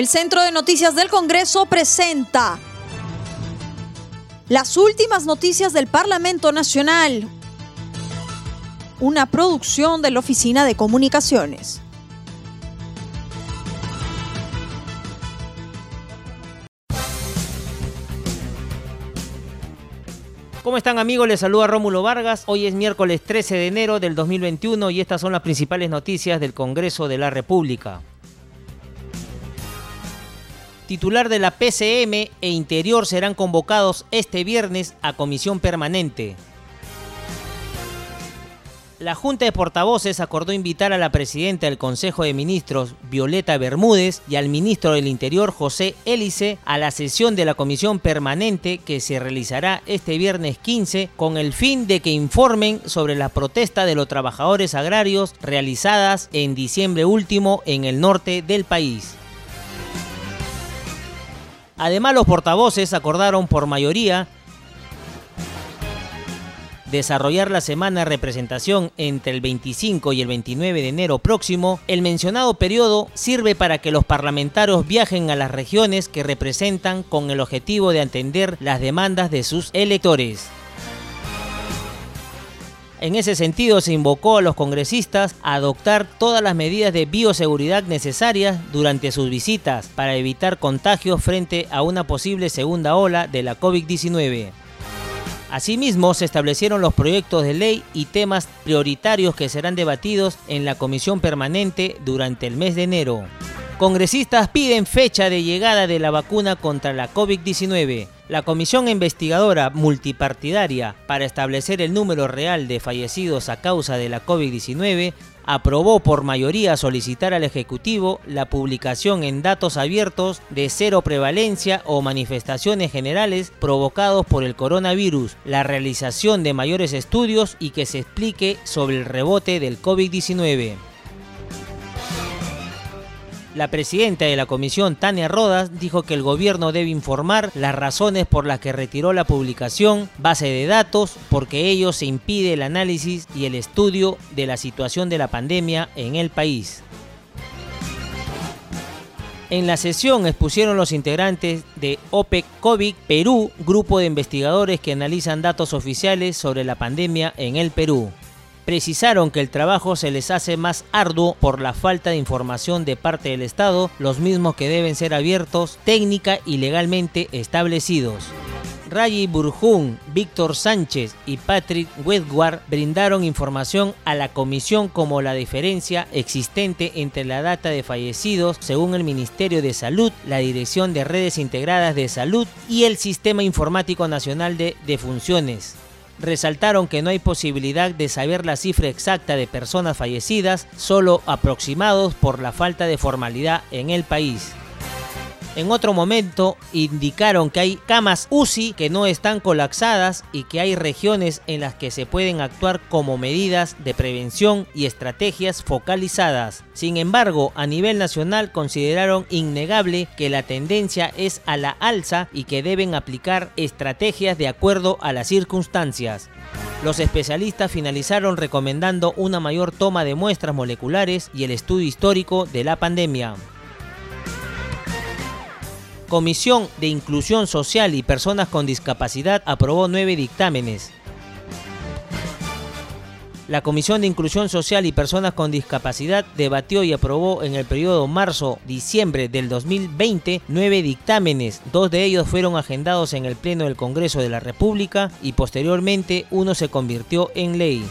El Centro de Noticias del Congreso presenta las últimas noticias del Parlamento Nacional, una producción de la Oficina de Comunicaciones. ¿Cómo están amigos? Les saluda Rómulo Vargas. Hoy es miércoles 13 de enero del 2021 y estas son las principales noticias del Congreso de la República. Titular de la PCM e Interior serán convocados este viernes a comisión permanente la Junta de Portavoces acordó invitar a la presidenta del Consejo de Ministros, Violeta Bermúdez, y al ministro del Interior, José Hélice, a la sesión de la comisión permanente que se realizará este viernes 15 con el fin de que informen sobre la protesta de los trabajadores agrarios realizadas en diciembre último en el norte del país. Además, los portavoces acordaron por mayoría desarrollar la semana de representación entre el 25 y el 29 de enero próximo, el mencionado periodo sirve para que los parlamentarios viajen a las regiones que representan con el objetivo de atender las demandas de sus electores. En ese sentido, se invocó a los congresistas a adoptar todas las medidas de bioseguridad necesarias durante sus visitas para evitar contagios frente a una posible segunda ola de la COVID-19. Asimismo, se establecieron los proyectos de ley y temas prioritarios que serán debatidos en la comisión permanente durante el mes de enero. Congresistas piden fecha de llegada de la vacuna contra la COVID-19. La comisión investigadora multipartidaria para establecer el número real de fallecidos a causa de la COVID-19 aprobó por mayoría solicitar al Ejecutivo la publicación en datos abiertos de cero prevalencia o manifestaciones generales provocados por el coronavirus, la realización de mayores estudios y que se explique sobre el rebote del COVID-19. La presidenta de la comisión, Tania Rodas, dijo que el gobierno debe informar las razones por las que retiró la publicación, base de datos, porque ello se impide el análisis y el estudio de la situación de la pandemia en el país. En la sesión expusieron los integrantes de OPEC COVID Perú, grupo de investigadores que analizan datos oficiales sobre la pandemia en el Perú precisaron que el trabajo se les hace más arduo por la falta de información de parte del Estado, los mismos que deben ser abiertos técnica y legalmente establecidos. Rayi Burjún, Víctor Sánchez y Patrick Wedward brindaron información a la comisión como la diferencia existente entre la data de fallecidos según el Ministerio de Salud, la Dirección de Redes Integradas de Salud y el Sistema Informático Nacional de Defunciones resaltaron que no hay posibilidad de saber la cifra exacta de personas fallecidas, solo aproximados por la falta de formalidad en el país. En otro momento indicaron que hay camas UCI que no están colapsadas y que hay regiones en las que se pueden actuar como medidas de prevención y estrategias focalizadas. Sin embargo, a nivel nacional consideraron innegable que la tendencia es a la alza y que deben aplicar estrategias de acuerdo a las circunstancias. Los especialistas finalizaron recomendando una mayor toma de muestras moleculares y el estudio histórico de la pandemia. Comisión de Inclusión Social y Personas con Discapacidad aprobó nueve dictámenes. La Comisión de Inclusión Social y Personas con Discapacidad debatió y aprobó en el periodo marzo-diciembre del 2020 nueve dictámenes. Dos de ellos fueron agendados en el Pleno del Congreso de la República y posteriormente uno se convirtió en ley.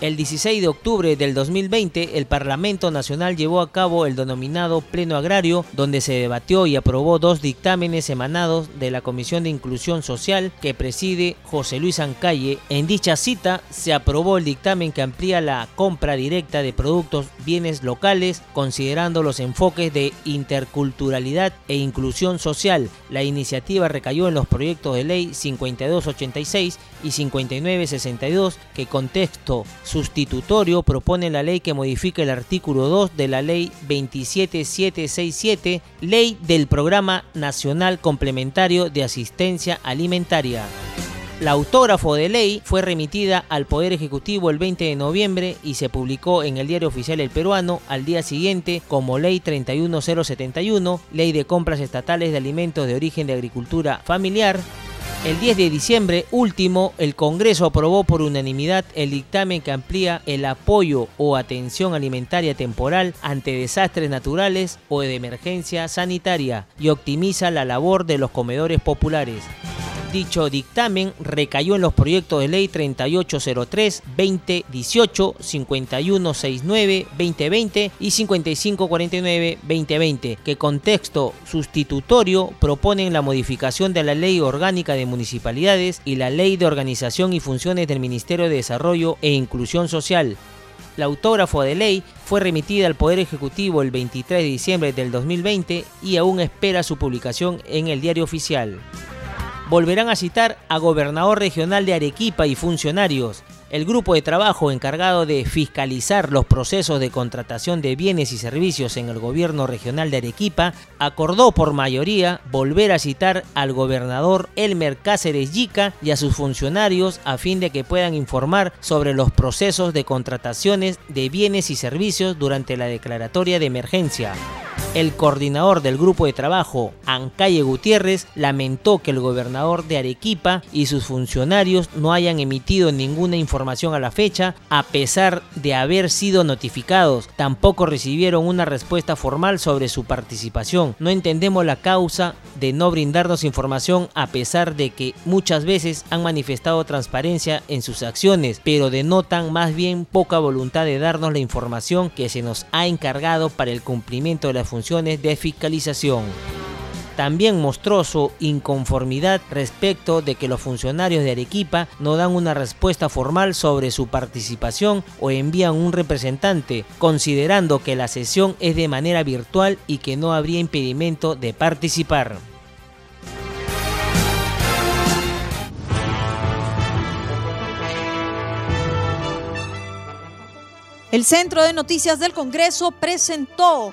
El 16 de octubre del 2020, el Parlamento Nacional llevó a cabo el denominado Pleno Agrario, donde se debatió y aprobó dos dictámenes emanados de la Comisión de Inclusión Social que preside José Luis Ancalle. En dicha cita se aprobó el dictamen que amplía la compra directa de productos bienes locales, considerando los enfoques de interculturalidad e inclusión social. La iniciativa recayó en los proyectos de ley 5286 y 5962 que contexto sustitutorio propone la ley que modifique el artículo 2 de la ley 27767, ley del Programa Nacional Complementario de Asistencia Alimentaria. La autógrafo de ley fue remitida al Poder Ejecutivo el 20 de noviembre y se publicó en el Diario Oficial El Peruano al día siguiente como Ley 31071, Ley de Compras Estatales de Alimentos de Origen de Agricultura Familiar, el 10 de diciembre último, el Congreso aprobó por unanimidad el dictamen que amplía el apoyo o atención alimentaria temporal ante desastres naturales o de emergencia sanitaria y optimiza la labor de los comedores populares. Dicho dictamen recayó en los proyectos de ley 3803, 2018, 5169, 2020 y 5549, 2020, que con texto sustitutorio proponen la modificación de la Ley Orgánica de Municipalidades y la Ley de Organización y Funciones del Ministerio de Desarrollo e Inclusión Social, la autógrafo de ley fue remitida al Poder Ejecutivo el 23 de diciembre del 2020 y aún espera su publicación en el diario oficial volverán a citar a gobernador regional de Arequipa y funcionarios. El grupo de trabajo encargado de fiscalizar los procesos de contratación de bienes y servicios en el gobierno regional de Arequipa acordó por mayoría volver a citar al gobernador Elmer Cáceres Yica y a sus funcionarios a fin de que puedan informar sobre los procesos de contrataciones de bienes y servicios durante la declaratoria de emergencia. El coordinador del grupo de trabajo, Ancalle Gutiérrez, lamentó que el gobernador de Arequipa y sus funcionarios no hayan emitido ninguna información a la fecha, a pesar de haber sido notificados. Tampoco recibieron una respuesta formal sobre su participación. No entendemos la causa de no brindarnos información a pesar de que muchas veces han manifestado transparencia en sus acciones, pero denotan más bien poca voluntad de darnos la información que se nos ha encargado para el cumplimiento de las funciones de fiscalización. También mostró su inconformidad respecto de que los funcionarios de Arequipa no dan una respuesta formal sobre su participación o envían un representante, considerando que la sesión es de manera virtual y que no habría impedimento de participar. El Centro de Noticias del Congreso presentó